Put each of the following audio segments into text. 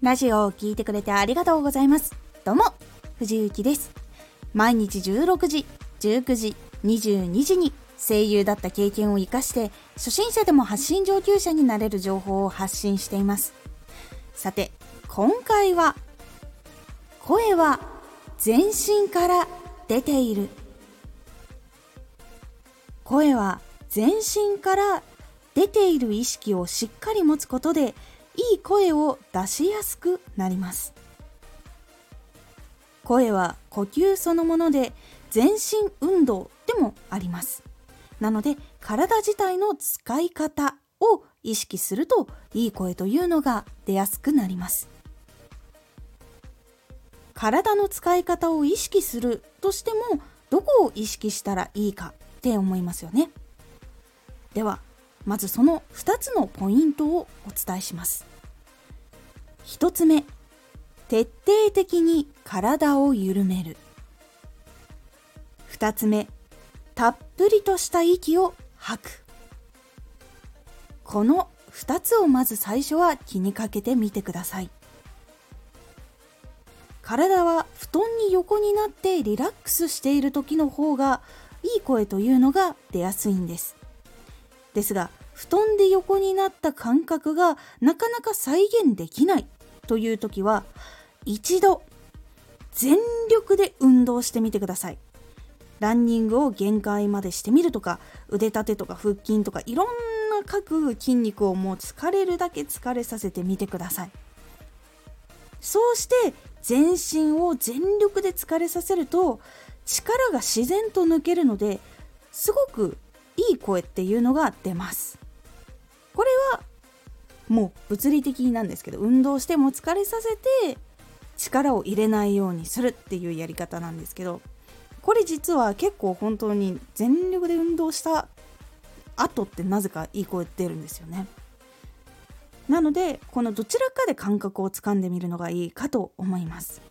ラジオを聴いてくれてありがとうございます。どうも、藤幸です。毎日16時、19時、22時に声優だった経験を活かして初心者でも発信上級者になれる情報を発信していますさて今回は声は全身から出ている声は全身から出ている意識をしっかり持つことでいい声を出しやすくなります。声は呼吸そのもので全身運動でもあります。なので体自体の使い方を意識するといい声というのが出やすくなります。体の使い方を意識するとしてもどこを意識したらいいかって思いますよね。ではまずその2つのポイントをお伝えします。1つ目徹底的に体を緩める。2つ目たっぷりとした息を吐く。この2つをまず最初は気にかけてみてください。体は布団に横になってリラックスしている時の方がいい声というのが出やすいんです。ですが布団で横になった感覚がなかなか再現できない。という時は一度全力で運動してみてください。ランニングを限界までしてみるとか腕立てとか腹筋とかいろんな各筋肉をもう疲れるだけ疲れさせてみてください。そうして全身を全力で疲れさせると力が自然と抜けるのですごくいい声っていうのが出ます。これはもう物理的なんですけど運動しても疲れさせて力を入れないようにするっていうやり方なんですけどこれ実は結構本当に全力で運動した後ってなぜかいい声出るんですよね。なのでこのどちらかで感覚をつかんでみるのがいいかと思います。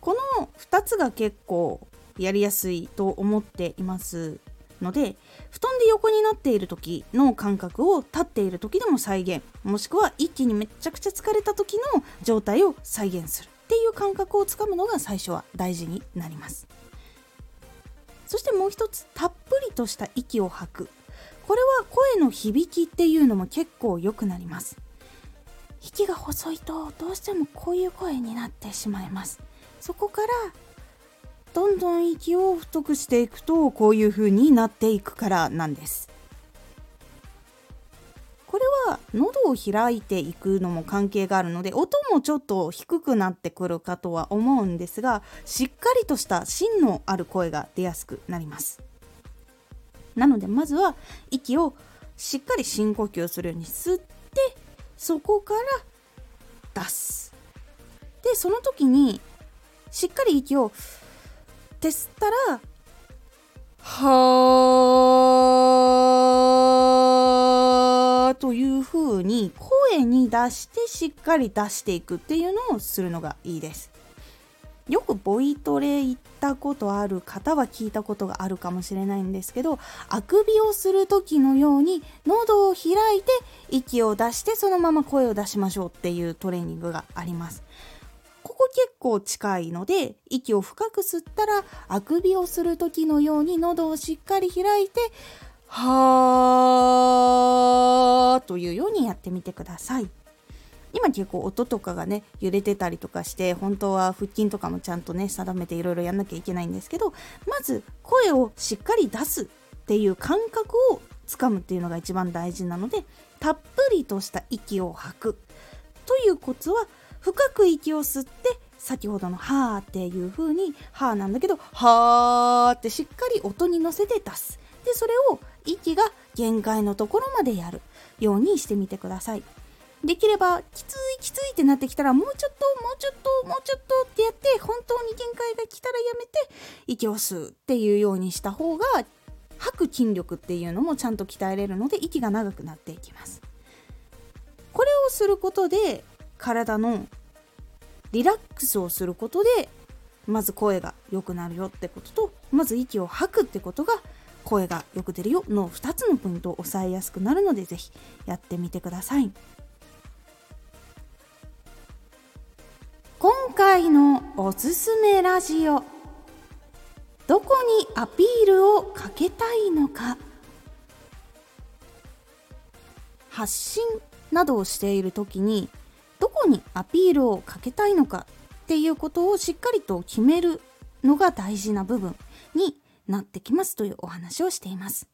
この2つが結構やりやすいと思っていますので布団で横になっている時の感覚を立っている時でも再現。もしくは一気にめちゃくちゃ疲れた時の状態を再現するっていう感覚をつかむのが最初は大事になります。そしてもう一つたっぷりとした息を吐く。これは声の響きっていうのも結構良くなります。息が細いとどうしてもこういう声になってしまいます。そこからどんどん息を太くしていくとこういう風になっていくからなんです。これは喉を開いていくのも関係があるので音もちょっと低くなってくるかとは思うんですがしっかりとした芯のある声が出やすくなります。なのでまずは息をしっかり深呼吸するように吸ってそこから出す。でその時にしっかり息をって吸ったらはーという風に声に出してしっかり出していくっていうのをするのがいいです。よくボイトレ行ったことある方は聞いたことがあるかもしれないんですけどあくびをする時のように喉を開いて息を出してそのまま声を出しましょうっていうトレーニングがあります。ここ結構近いので息を深く吸ったらあくびをする時のように喉をしっかり開いてはーというようにやってみてください。今結構音とかがね揺れてたりとかして本当は腹筋とかもちゃんとね定めていろいろやんなきゃいけないんですけどまず声をしっかり出すっていう感覚をつかむっていうのが一番大事なのでたっぷりとした息を吐くというコツは深く息を吸って先ほどの「はー」っていう風に「はー」なんだけど「はー」ってしっかり音に乗せて出す。でそれを息が限界のところまでやる。ようにしてみてください。できればきついきついってなってきたらもうちょっともうちょっともうちょっとってやって本当に限界が来たらやめて息を吸うっていうようにした方が吐く筋力っていうのもちゃんと鍛えれるので息が長くなっていきます。これをすることで体のリラックスをすることでまず声が良くなるよってこととまず息を吐くってことが声がよく出るよ。の2つのポイントを抑えやすくなるので是非やってみてください。今回のおすすめラジオどこにアピールをかけたいのか。発信などをしている時にこにアピールをかけたいのかっていうことをしっかりと決めるのが大事な部分になってきますというお話をしています。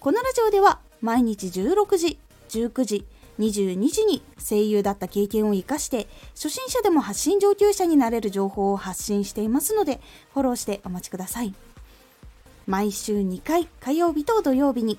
このラジオでは毎日16時19時22時に声優だった経験を生かして初心者でも発信上級者になれる情報を発信していますのでフォローしてお待ちください。毎週2回火曜日と土曜日に